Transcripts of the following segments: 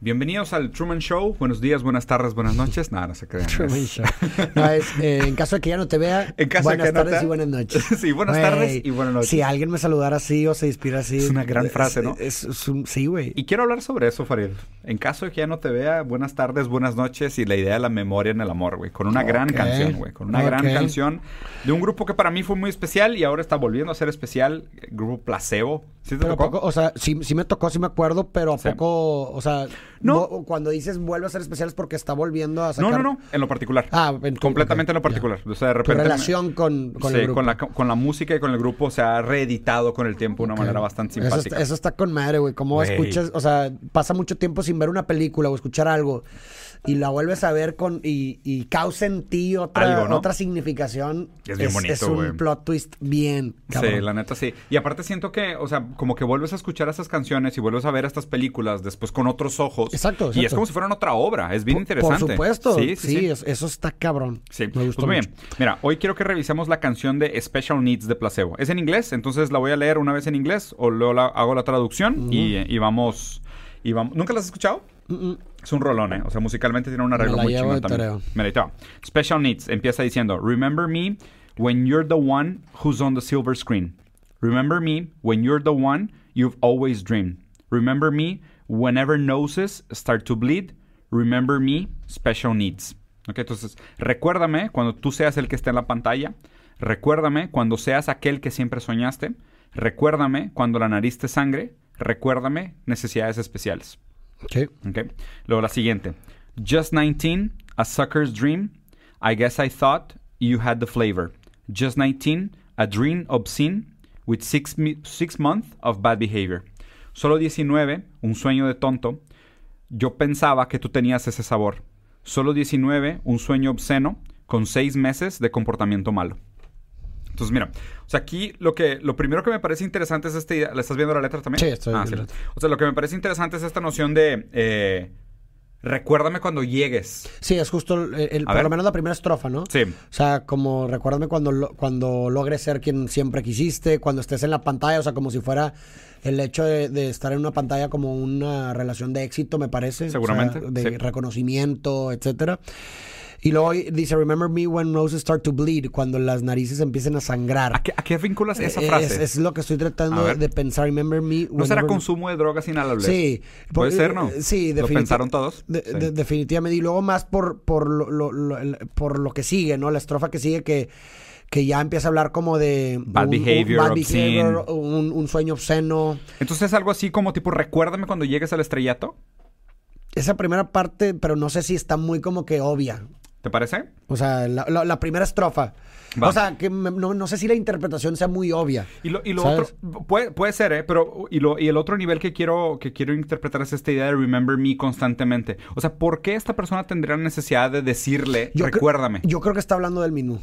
Bienvenidos al Truman Show. Buenos días, buenas tardes, buenas noches. Nada, no se crean. Truman Show. No, es, eh, en caso de que ya no te vea, En caso de buenas que no tardes te- y buenas noches. Sí, buenas tardes y buenas noches. Si alguien me saludara así o se inspira así. Es una gran frase, ¿no? Es, es un, sí, güey. Y quiero hablar sobre eso, Farid. En caso de que ya no te vea, buenas tardes, buenas noches y la idea de la memoria en el amor, güey. Con una gran canción, güey. Con una gran canción de un grupo que para mí fue muy especial y ahora está volviendo a ser especial. El grupo Placebo. ¿Sí te Pero tocó? poco, o sea, sí, sí me tocó, sí me acuerdo, pero a Sí. poco, o sea, No. cuando dices vuelve a ser especial es porque está volviendo a No, sacar. no, no. En lo particular. Ah, en- Completamente en lo particular. O sea, de Tu repente. relación con, con sí, el grupo. Con, la, con la música y con el grupo se ha reeditado con el tiempo de una manera bastante Eso simpática. está, eso está con madre, güey. Güey. escuchas, o sea, pasa mucho tiempo sin ver una película o escuchar algo y la vuelves a ver con y, y causa en ti otra, Algo, ¿no? otra significación. Es bien bonito, Es un plot twist bien, cabrón. Sí, la neta sí. Y aparte siento que, o sea, como que vuelves a escuchar esas canciones y vuelves a ver estas películas después con otros ojos. Exacto, Y es como si fueran otra obra. Es bien Por- interesante. Por supuesto. Sí, Sí, sí. sí. es- eso está cabrón. Sí, Me gustó pues muy mucho. bien. Mira, hoy quiero que revisemos la canción de Special Needs de Placebo. Es en inglés, entonces la voy a leer una vez en inglés o luego la- hago la traducción y, y vamos, y vamos. ¿Nunca la has escuchado? Mm, mm. Es un rolón, ¿eh? O sea, musicalmente tiene un arreglo muy chingón también. va. Special Needs empieza diciendo, Remember me when you're the one who's on the silver screen. Remember me when you're the one you've always dreamed. Remember me whenever noses start to bleed. Remember me, special needs. Ok, entonces, recuérdame cuando tú seas el que esté en la pantalla. Recuérdame cuando seas aquel que siempre soñaste. Recuérdame cuando la nariz te sangre. Recuérdame necesidades especiales. Sí. Okay. Luego la siguiente. Just 19, a sucker's dream. I guess I thought you had the flavor. Just 19, a dream obscene with six, six months of bad behavior. Solo 19, un sueño de tonto. Yo pensaba que tú tenías ese sabor. Solo 19, un sueño obsceno con seis meses de comportamiento malo. Entonces, mira, o sea, aquí lo que lo primero que me parece interesante es esta idea. ¿Le estás viendo la letra también? Sí, estoy Ah, viendo la sí. O sea, lo que me parece interesante es esta noción de eh, recuérdame cuando llegues. Sí, es justo, el, por ver. lo menos la primera estrofa, ¿no? Sí. O sea, como recuérdame cuando, lo- cuando logres ser quien siempre quisiste, cuando estés en la pantalla, o sea, como si fuera el hecho de, de estar en una pantalla como una relación de éxito, me parece. o sea, Seguramente, de sí. reconocimiento, etcétera. Y luego dice, remember me when noses start to bleed, cuando las narices empiecen a sangrar. ¿A qué, a qué vinculas esa Es- frase? Es, lo que estoy tratando de pensar. Remember me. ¿No será consumo de drogas inhalables? Sí. Puede ser, ¿no? Sí, ¿Lo definitiv- pensaron todos? de- Sí. de- definitivamente. Y luego más por, por, lo, lo- lo- por lo que sigue, ¿no? La estrofa que sigue que, que ya empieza a hablar como de... Bad behavior, bad obscene. behavior, un, un sueño obsceno. Entonces algo así como tipo, recuérdame cuando llegues al estrellato. Esa primera parte, pero no sé si está muy como que obvia. ¿Te parece? O sea, la, la- la primera estrofa. Va. O sea, que me- no, no sé si la interpretación sea muy obvia. Y lo, y lo otro, puede, puede ser, ¿eh? Pero, y, lo, y el otro nivel que quiero, que quiero interpretar es esta idea de remember me constantemente. O sea, ¿por qué esta persona tendría necesidad de decirle, Yo recuérdame? Yo creo que está hablando del menú.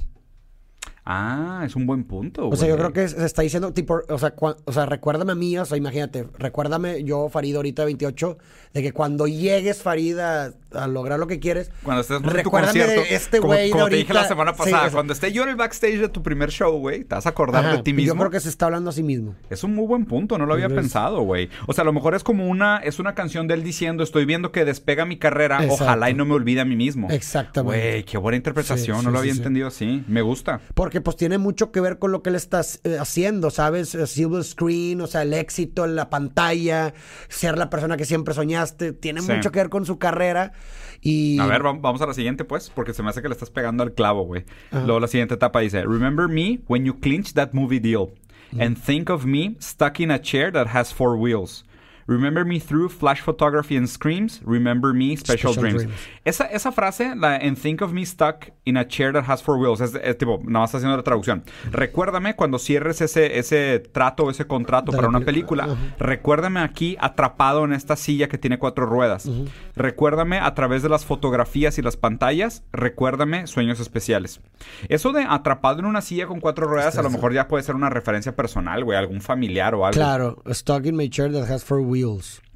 Ah, es un buen punto, O sea, yo creo que se está diciendo, tipo, o sea, cua- o sea, recuérdame a mí, o sea, imagínate, recuérdame yo, Farid, ahorita 28, de que cuando llegues, Farid, a, a lograr lo que quieres, Cuando estés en recuérdame de este como, güey de como te dije la ahorita. semana Sí, pasada, o sea, cuando esté yo en el backstage de tu primer show, güey, te vas a acordar ajá, de ti y mismo. Yo creo que se está hablando a sí mismo. Es un muy buen punto, no lo había pensado, güey. O sea, a lo mejor es como una, es una canción de él diciendo, estoy viendo que despega mi carrera, Exacto. ojalá y no me olvide a mí mismo. Exactamente. Güey, qué buena interpretación, Sí, no sí, lo había entendido así. Me gusta. Porque pues tiene mucho que ver con lo que él está eh, haciendo, ¿sabes? Eh, Silver screen, o sea, el éxito en la pantalla, ser la persona que siempre soñaste, tiene Sí. mucho que ver con su carrera y... A ver, va- vamos a la siguiente, pues, porque se me hace que le estás pegando al clavo, güey. Luego la siguiente etapa dice, Remember me when you clinch that movie deal. And think of me stuck in a chair that has four wheels. Remember me through flash photography and screams. Remember me, special, Special dreams. dreams. Esa, esa frase, la en think of me stuck in a chair that has four wheels, es, es tipo, nada más haciendo la traducción. Recuérdame cuando cierres ese, ese trato, ese contrato De para una película. película. Ajá. Recuérdame aquí atrapado en esta silla que tiene cuatro ruedas. Recuérdame a través de las fotografías y las pantallas. Recuérdame sueños especiales. Eso de atrapado en una silla con cuatro ruedas, a lo mejor ya puede ser una referencia personal, güey, algún familiar o algo. Claro, stuck in my chair that has four wheels.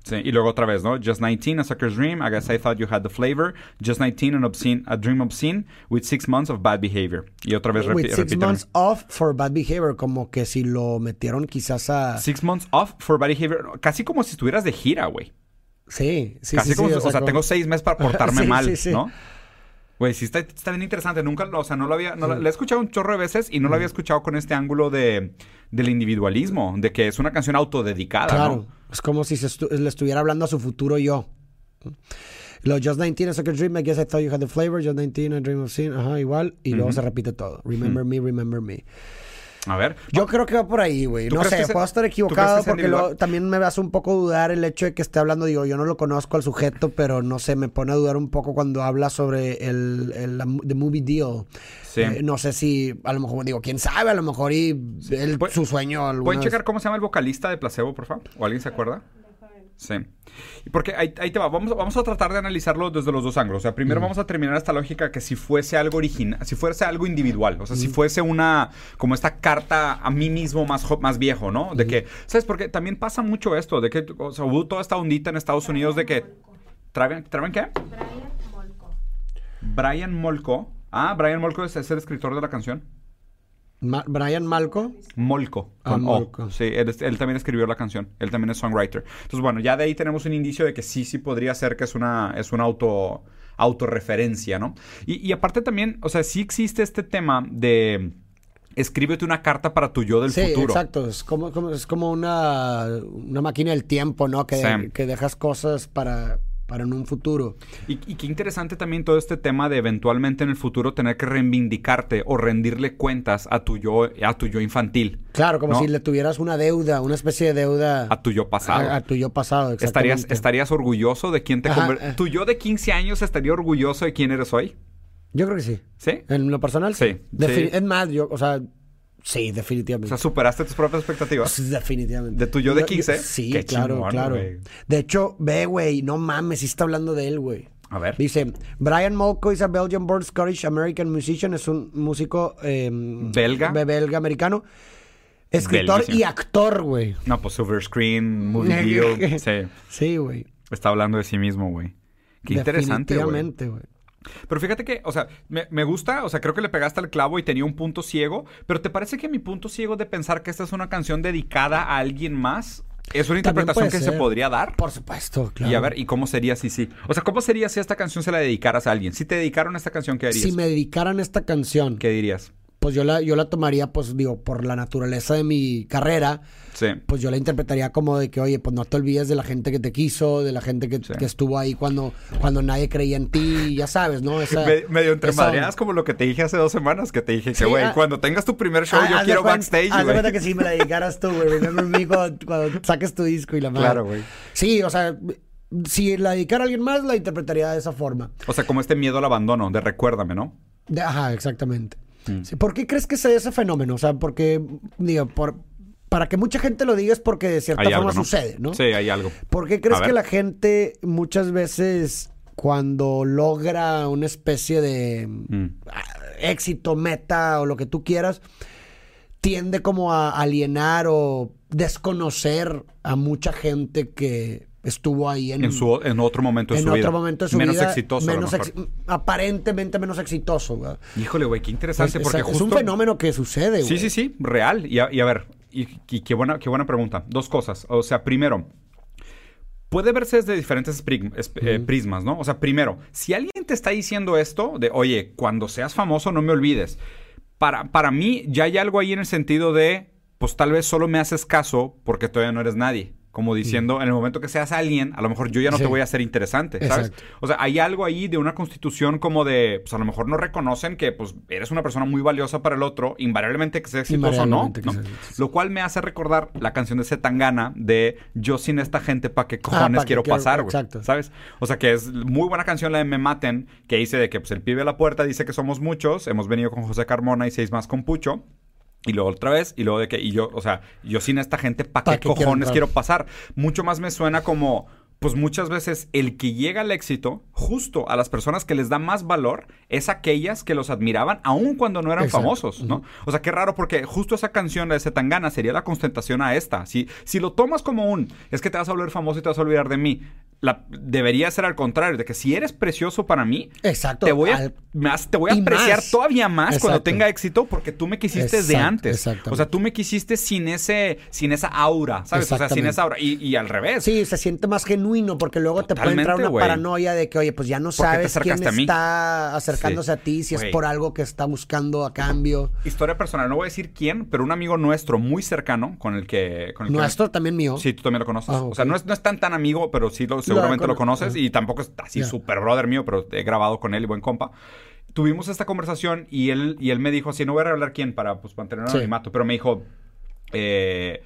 Sí, y luego otra vez, ¿no? Just 19, a sucker's dream. I guess I thought you had the flavor. Just 19, an obscene, a dream obscene with six months of bad behavior. Y otra vez With repi- six months off for bad behavior, como que si lo metieron quizás a... Six months off for bad behavior. Casi como si estuvieras de gira, güey. Sí, sí, Casi sí. como, sí, o sea, como- tengo seis meses para portarme Sí, mal. ¿no? Güey, sí está, está bien interesante. Nunca, o sea, no lo había, no le he escuchado un chorro de veces y no lo había escuchado con este ángulo de, del individualismo, de que es una canción autodedicada, Claro, ¿no? es como si se estu- le estuviera hablando a su futuro yo. Lo Just 19, a Sucker Dream, I guess I thought you had the flavor. Just 19, I dream of sin, ajá, igual. Y luego se repite todo. Remember me, remember me. A ver. Yo creo que va por ahí, güey. ¿Tú No sé, puedo estar equivocado porque también me hace un poco dudar el hecho de que esté hablando. Digo, yo no lo conozco al sujeto, pero no sé, me pone a dudar un poco cuando habla sobre el, el la- the movie deal. Sí. Eh, no sé si, a lo mejor, digo, quién sabe, a lo mejor y Pu- su sueño. ¿Pueden vez- checar cómo se llama el vocalista de Placebo, por favor? ¿O alguien se acuerda? Sí. Y porque ahí, ahí te va. Vamos, vamos a tratar de analizarlo desde los dos ángulos. O sea, primero vamos a terminar esta lógica que si fuese algo original, si fuese algo individual, o sea, si fuese una, como esta carta a mí mismo más, más viejo, ¿no? De que, ¿sabes? Porque también pasa mucho esto, de que, o sea, hubo toda esta ondita en Estados Unidos de que, ¿traben, ¿traben qué? Brian Molko. Brian Molko. Ah, Brian Molko es, es el escritor de la canción. Ma- Brian Malco. Molko. Ah. Sí, él, también escribió la canción. Él también es songwriter. Entonces, bueno, ya de ahí tenemos un indicio de que sí, sí podría ser que es una, es una auto, autorreferencia, ¿no? Y, y aparte también, o sea, sí existe este tema de escríbete una carta para tu yo del sí, futuro. exacto. Es como, como- es como una, una máquina del tiempo, ¿no? Que, Sí. que dejas cosas para, para en un futuro. Y, y qué interesante también todo este tema de eventualmente en el futuro tener que reivindicarte o rendirle cuentas a tu yo, a tu yo infantil, Claro, como ¿No? si le tuvieras una deuda, una especie de deuda a tu yo pasado. a, a tu yo pasado. ¿Estarías, exactamente. ¿Estarías orgulloso de quién te Ajá, conver- eh. ¿Tu yo de 15 años estaría orgulloso de quién eres hoy? Yo creo que sí. ¿Sí? En lo personal, Sí, sí. Es más, yo, o sea, sí, O definitivamente. sea, superaste tus propias expectativas. Sí, definitivamente. ¿De tu yo de Yo- 15? Sí, Qué claro, chingón, claro. De hecho, ve, güey, no mames, sí está hablando de él, güey. A ver. Dice, Brian Molko is a Belgian-born Scottish American musician. Es un músico eh, ¿Belga? be- belga-americano. Escritor y actor, güey. No, pues Silver Screen, Movie Deal. Sí. Sí, güey. Está hablando de sí mismo, güey. Qué interesante, güey. Definitivamente, güey. Pero fíjate que, o sea, me, me gusta, o sea, creo que le pegaste al clavo y tenía un punto ciego, pero ¿te parece que mi punto ciego de pensar que esta es una canción dedicada a alguien más es una interpretación que se podría dar? Por supuesto, claro. Y a ver, ¿y cómo sería si sí? O sea, ¿cómo sería si esta canción se la dedicaras a alguien? Si te dedicaron esta canción, ¿qué harías? si me dedicaran esta canción, ¿Qué dirías? Pues yo la, yo la tomaría, pues digo, por la naturaleza de mi carrera, Sí. pues yo la interpretaría como de que, oye, pues no te olvides de la gente que te quiso, de la gente que, Sí. que estuvo ahí cuando, cuando nadie creía en ti, ya sabes, ¿no? Esa, Me- medio entre esa- madreadas como lo que te dije hace dos semanas, que te dije Sí, que, güey, ah. cuando tengas tu primer show, Ah, yo haz quiero backstage, Haz de güey. cuenta que si me la dedicaras tú, güey. Remember me cuando, cuando saques tu disco y la madre. Claro, güey. Sí, o sea, si la dedicara a alguien más, la interpretaría de esa forma. O sea, como este miedo al abandono, de recuérdame, ¿no? De- ajá, exactamente. Mm. ¿Por qué crees que se ese fenómeno? O sea, porque, digo, por, para que mucha gente lo diga es porque de cierta Hay forma algo, ¿no? sucede, ¿no? Sí, hay algo. ¿Por qué crees que la gente muchas veces cuando logra una especie de Mm. ah, éxito, meta o lo que tú quieras, tiende como a alienar o desconocer a mucha gente que estuvo ahí en, En, su, en otro momento de en su otro vida. momento de su menos vida. exitoso, menos ex- aparentemente menos exitoso. güey. Híjole, güey, qué Es, interesante, es- porque es justo... un fenómeno que sucede, Sí, güey. sí, sí, real. Y a, y a ver, y, y qué, buena, qué buena pregunta. Dos cosas. O sea, primero, puede verse desde diferentes es- eh, prismas, ¿no? O sea, primero, si alguien te está diciendo esto, de, oye, cuando seas famoso no me olvides, para, para mí ya hay algo ahí en el sentido de, pues tal vez solo me haces caso porque todavía no eres nadie. Como diciendo, en el momento que seas alguien, a lo mejor yo ya no Sí. te voy a hacer interesante, ¿sabes? Exacto. O sea, hay algo ahí de una constitución como de, pues a lo mejor no reconocen que pues eres una persona muy valiosa para el otro, invariablemente que sea exitoso o no. Lo cual me hace recordar la canción de Zetangana de Yo sin esta gente, ¿pa' qué cojones Ah, pa' quiero quiero- pasar, güey? exacto. ¿Sabes? O sea, que es muy buena canción la de Me Maten, que dice de que pues el pibe a la puerta dice que somos muchos, hemos venido con José Carmona y seis más con Pucho. Y luego otra vez, y luego de que, y yo, o sea, yo sin esta gente, ¿pa' ¿Pa' qué cojones quiero pasar? Mucho más me suena como, pues muchas veces el que llega al éxito, justo a las personas que les da más valor, es aquellas que los admiraban, aun cuando no eran Exacto. famosos, ¿no? O sea, qué raro, porque justo esa canción de Zetangana sería la constatación a esta. Si, si lo tomas como un, es que te vas a volver famoso y te vas a olvidar de mí, la, debería ser al contrario, de que si eres precioso para mí, Exacto. te voy a, al- más, te voy a apreciar más. todavía más cuando tenga éxito porque tú me quisiste desde Exacto, antes. exactamente. O sea, tú me quisiste sin ese, sin esa aura, ¿sabes? O sea, sin esa aura. Y, y al revés. Sí, se siente más genuino porque luego te puede entrar una paranoia de que, oye, pues ya no ¿Por qué te sabes quién a está acercándose Sí. a ti, si es por algo que está buscando a cambio. Historia personal, no voy a decir quién, pero un amigo nuestro muy cercano con el que... Con el que- Nuestro también mío. Sí, tú también lo conoces. Ah, O sea, no es, no es tan tan amigo, pero sí lo, seguramente lo, cono- conoces. Y tampoco es así Ya. súper brother mío, pero he grabado con él y buen compa. Tuvimos esta conversación y él, y él me dijo, así no voy a revelar quién para pues, mantener el Sí. anonimato, pero me dijo, eh,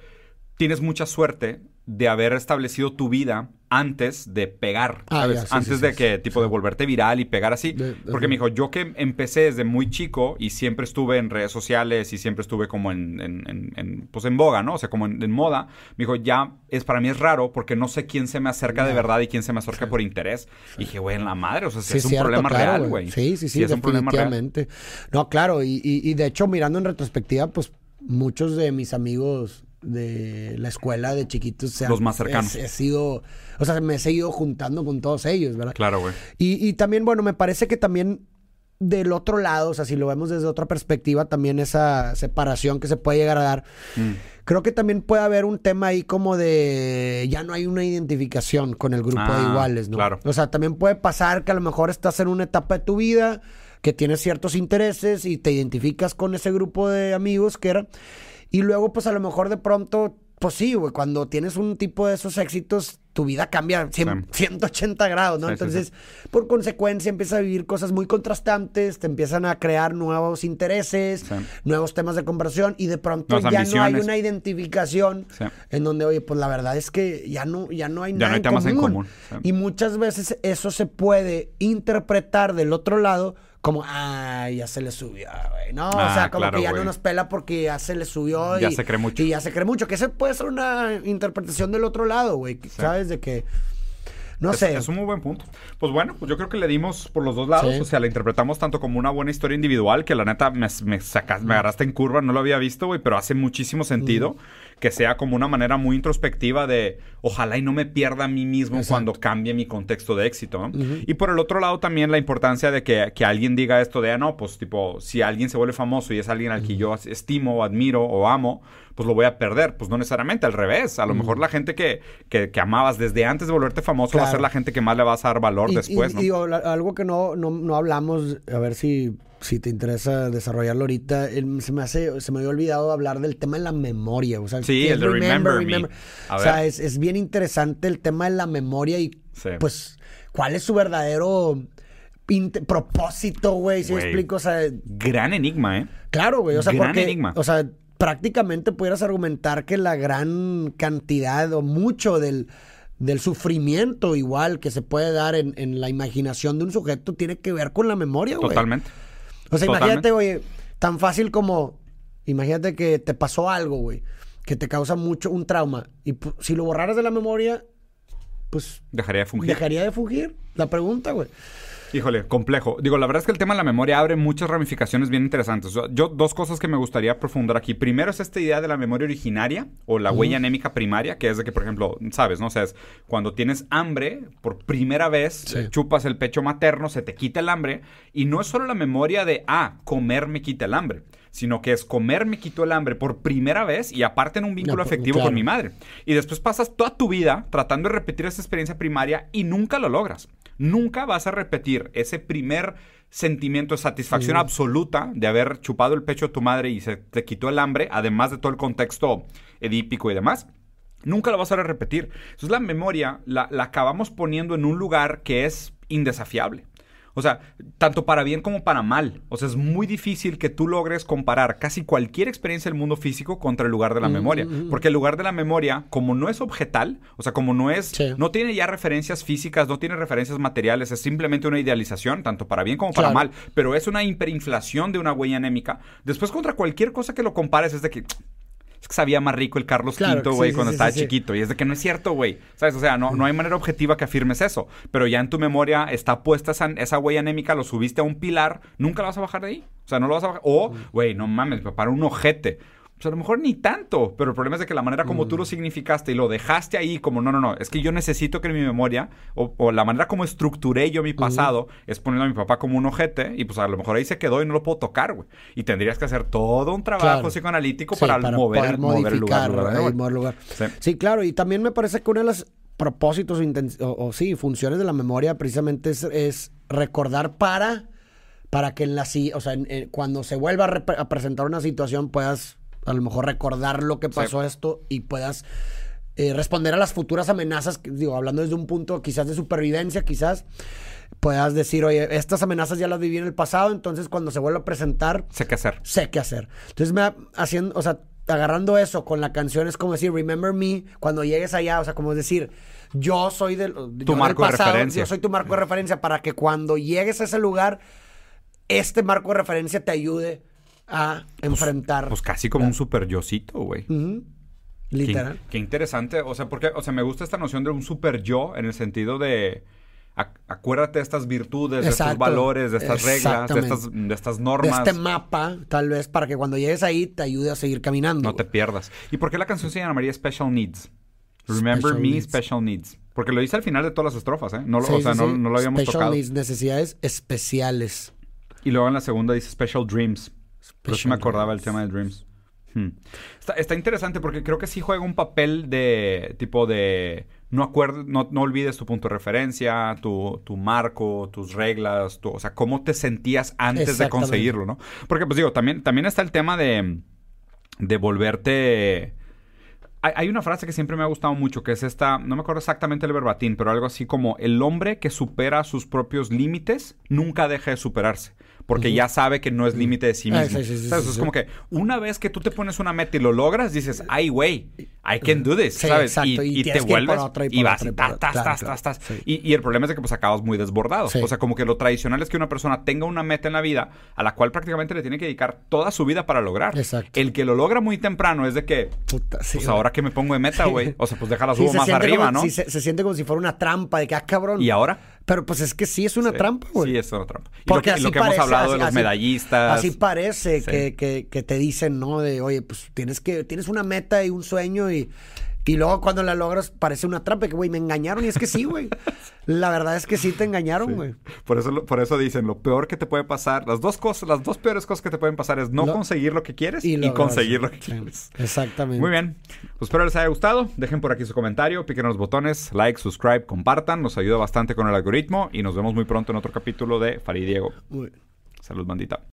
tienes mucha suerte de haber establecido tu vida antes de pegar, Ah, ¿sabes? ya, sí, antes sí, de que, tipo, de volverte viral y pegar así. De- Porque me dijo, yo que empecé desde muy chico y siempre estuve en redes sociales y siempre estuve como en, en- en- en, pues en boga, ¿no? O sea, como en, moda. Me dijo, ya, es para mí es raro porque no sé quién se me acerca de verdad y quién se me acerca por interés. Y dije, güey, en la madre, o sea, Sí, es un cierto, problema claro, real, güey. Sí, sí, sí, es un problema real. No, claro, y, y- y de hecho, mirando en retrospectiva, pues muchos de mis amigos de la escuela de chiquitos se han- Los más cercanos. He, he sido, o sea, me he seguido juntando con todos ellos, ¿verdad? Claro, güey. Y, y también, bueno, me parece que también del otro lado, o sea, si lo vemos desde otra perspectiva, también esa separación que se puede llegar a dar. Mm. Creo que también puede haber un tema ahí como de ya no hay una identificación con el grupo de Ah, iguales, ¿no? claro. O sea, también puede pasar que a lo mejor estás en una etapa de tu vida que tienes ciertos intereses y te identificas con ese grupo de amigos que era. Y luego, pues a lo mejor de pronto, pues sí, güey, cuando tienes un tipo de esos éxitos, tu vida cambia cien- Sí. 180 grados, ¿no? Entonces, por consecuencia, empiezas a vivir cosas muy contrastantes, te empiezan a crear nuevos intereses, Sí. nuevos temas de conversación y de pronto ya no hay una identificación Sí. en donde, oye, pues la verdad es que ya no, ya no hay Ya nada no hay temas en común. común, sí. Y muchas veces eso se puede interpretar del otro lado como, ah, ya se le subió, güey. No, o Ah, sea, como claro, que ya no nos pela porque ya se le subió. Ya y, se cree mucho. Y ya se cree mucho. Que esa puede ser una interpretación del otro lado, güey. ¿Sabes? De que, no Es, sé. es un muy buen punto. Pues bueno, pues yo creo que le dimos por los dos lados. Sí. O sea, la interpretamos tanto como una buena historia individual, que la neta me, me, sacas- me agarraste en curva, no lo había visto, güey, pero hace muchísimo sentido que sea como una manera muy introspectiva de ojalá y no me pierda a mí mismo Exacto. cuando cambie mi contexto de éxito. ¿no? Y por el otro lado también la importancia de que, que alguien diga esto de, ah, no, pues tipo, si alguien se vuelve famoso y es alguien al que yo estimo, admiro o amo, pues lo voy a perder. Pues no necesariamente, al revés. A lo mejor la gente que, que, que amabas desde antes de volverte famoso va a ser la gente que más le vas a dar valor Y- después, y- ¿no? y algo que no, no, no hablamos, a ver si, si te interesa desarrollarlo ahorita, el- se me hace, se me había olvidado hablar del tema de la memoria. O sea, Sí, el de Remember Me. O sea, es, es bien interesante el tema de la memoria y Sí. pues, ¿cuál es su verdadero propósito, güey? Si explico, o sea, Gran enigma, ¿eh? Claro, güey. O sea, Gran porque, enigma. o sea, prácticamente pudieras argumentar que la gran cantidad o mucho del, del sufrimiento igual que se puede dar en, en la imaginación de un sujeto tiene que ver con la memoria, güey. Totalmente. O sea, Totalmente. imagínate, güey, tan fácil como, imagínate que te pasó algo, güey, que te causa mucho un trauma. Y si lo borraras de la memoria, pues Dejaría de fungir. dejaría de fugir. La pregunta, güey. Híjole, complejo. Digo, la verdad es que el tema de la memoria abre muchas ramificaciones bien interesantes. Yo, dos cosas que me gustaría profundar aquí. Primero es esta idea de la memoria originaria o la huella anémica primaria, que es de que, por ejemplo, sabes, ¿no? O sea, es cuando tienes hambre, por primera vez, Sí. chupas el pecho materno, se te quita el hambre. Y no es solo la memoria de, ah, comer me quita el hambre, sino que es comer me quitó el hambre por primera vez y aparte en un vínculo pues, afectivo claro. con mi madre. Y después pasas toda tu vida tratando de repetir esa experiencia primaria y nunca lo logras. Nunca vas a repetir ese primer sentimiento de satisfacción absoluta de haber chupado el pecho de tu madre y se te quitó el hambre, además de todo el contexto edípico y demás. Nunca lo vas a repetir. Entonces la memoria la, la acabamos poniendo en un lugar que es indesafiable. O sea, tanto para bien como para mal. O sea, es muy difícil que tú logres comparar casi cualquier experiencia del mundo físico contra el lugar de la memoria. Porque el lugar de la memoria, como no es objetal, o sea, como no es, Sí. no tiene ya referencias físicas, no tiene referencias materiales, es simplemente una idealización, tanto para bien como para Claro. mal. Pero es una hiperinflación de una huella anémica. Después, contra cualquier cosa que lo compares, es de que es que sabía más rico el Carlos Claro, V, güey, sí, cuando sí, estaba sí. chiquito. Y es de que no es cierto, güey. ¿Sabes? O sea, no, no hay manera objetiva que afirmes eso. Pero ya en tu memoria está puesta esa, esa huella anémica, lo subiste a un pilar, nunca la vas a bajar de ahí. O sea, no lo vas a bajar. O, güey, no mames, mi papá era un ojete. Pues a lo mejor ni tanto, pero el problema es de que la manera como Mm. tú lo significaste y lo dejaste ahí como, no, no, no, es que yo necesito que en mi memoria, o, o la manera como estructuré yo mi pasado, es poniendo a mi papá como un ojete, y pues a lo mejor ahí se quedó y no lo puedo tocar, güey. Y tendrías que hacer todo un trabajo Claro. psicoanalítico Sí, para, mover, el, mover el lugar. modificar, lugar, güey. mover lugar. Sí. Sí, claro, y también me parece que una de las propósitos o, inten- o- o sí, funciones de la memoria precisamente es, es recordar para, para que en la o sea, en- en- cuando se vuelva a, a presentar una situación puedas a lo mejor recordar lo que pasó esto y puedas eh, responder a las futuras amenazas, digo, hablando desde un punto quizás de supervivencia, quizás puedas decir, oye, estas amenazas ya las viví en el pasado, entonces cuando se vuelva a presentar, Sé qué hacer. sé qué hacer. Entonces, me ha- haciendo, o sea, agarrando eso con la canción es como decir, remember me, cuando llegues allá, o sea, como decir, yo soy del, yo del marco de referencia. Yo soy tu marco de referencia para que cuando llegues a ese lugar, este marco de referencia te ayude a enfrentar. Pues casi como un super yocito, güey. Literal. qué interesante. O sea, porque, o sea, me gusta esta noción de un super yo en el sentido de ac- acuérdate de estas virtudes, de estos valores, de estas reglas, de estas, de estas De normas. este mapa, tal vez, para que cuando llegues ahí te ayude a seguir caminando. No te pierdas. ¿Y por qué la canción se llamaría Special Needs? Remember Special me, Needs. Special Needs. Porque lo dice al final de todas las estrofas, ¿eh? No lo, Sí, o sea, sí, no, sí. no lo habíamos Special tocado. needs, necesidades especiales. Y luego en la segunda dice Special Dreams. Pero sí me acordaba el tema de Dreams. Hmm. Está, está interesante porque creo que sí juega un papel de tipo de no acuerdes, no, no olvides tu punto de referencia, tu, tu marco, tus reglas, tu, o sea, cómo te sentías antes de conseguirlo, ¿no? Porque pues digo, también, también está el tema de, de volverte... Hay, hay una frase que siempre me ha gustado mucho, que es esta, no me acuerdo exactamente el verbatín, pero algo así como, el hombre que supera sus propios límites nunca deja de superarse, porque ya sabe que no es límite de sí Ah, mismo. sí, sí, sí, ¿Sabes? sí, es como que una vez que tú te pones una meta y lo logras, dices, ay, güey, I can do this, ¿sabes? exacto, y y, te ir por vuelves y y, vas y y tas, tas, tas, tas, tas. Y, y el problema es de que pues acabas muy desbordado. O sea, como que lo tradicional es que una persona tenga una meta en la vida a la cual prácticamente le tiene que dedicar toda su vida para lograr. Exacto. El que lo logra muy temprano es de que, Puta, pues ahora que me pongo de meta, güey. O sea, pues déjala subo más arriba, como- ¿no? se, se siente como si fuera una trampa de que, ah, cabrón. Y ahora. Pero pues es que sí es una Sí. trampa, güey. Sí, es una trampa. Y Porque lo que, y lo así que hemos parece, hablado de así- los así- medallistas. Así parece Sí. que, que- que te dicen, ¿no? De, oye, pues tienes que tienes una meta y un sueño y, y luego cuando la logras parece una trampa. Que, güey, me engañaron. Y es que sí, güey. La verdad es que sí te engañaron, güey. Por eso, por eso dicen, lo peor que te puede pasar, las dos cosas, las dos peores cosas que te pueden pasar es no Lo- conseguir lo que quieres y, conseguir lo que sí, quieres. Exactamente. Muy bien. Pues espero les haya gustado. Dejen por aquí su comentario, piquen los botones, like, subscribe, compartan. Nos ayuda bastante con el algoritmo y nos vemos muy pronto en otro capítulo de Farid Diego. Muy- Salud, bandita.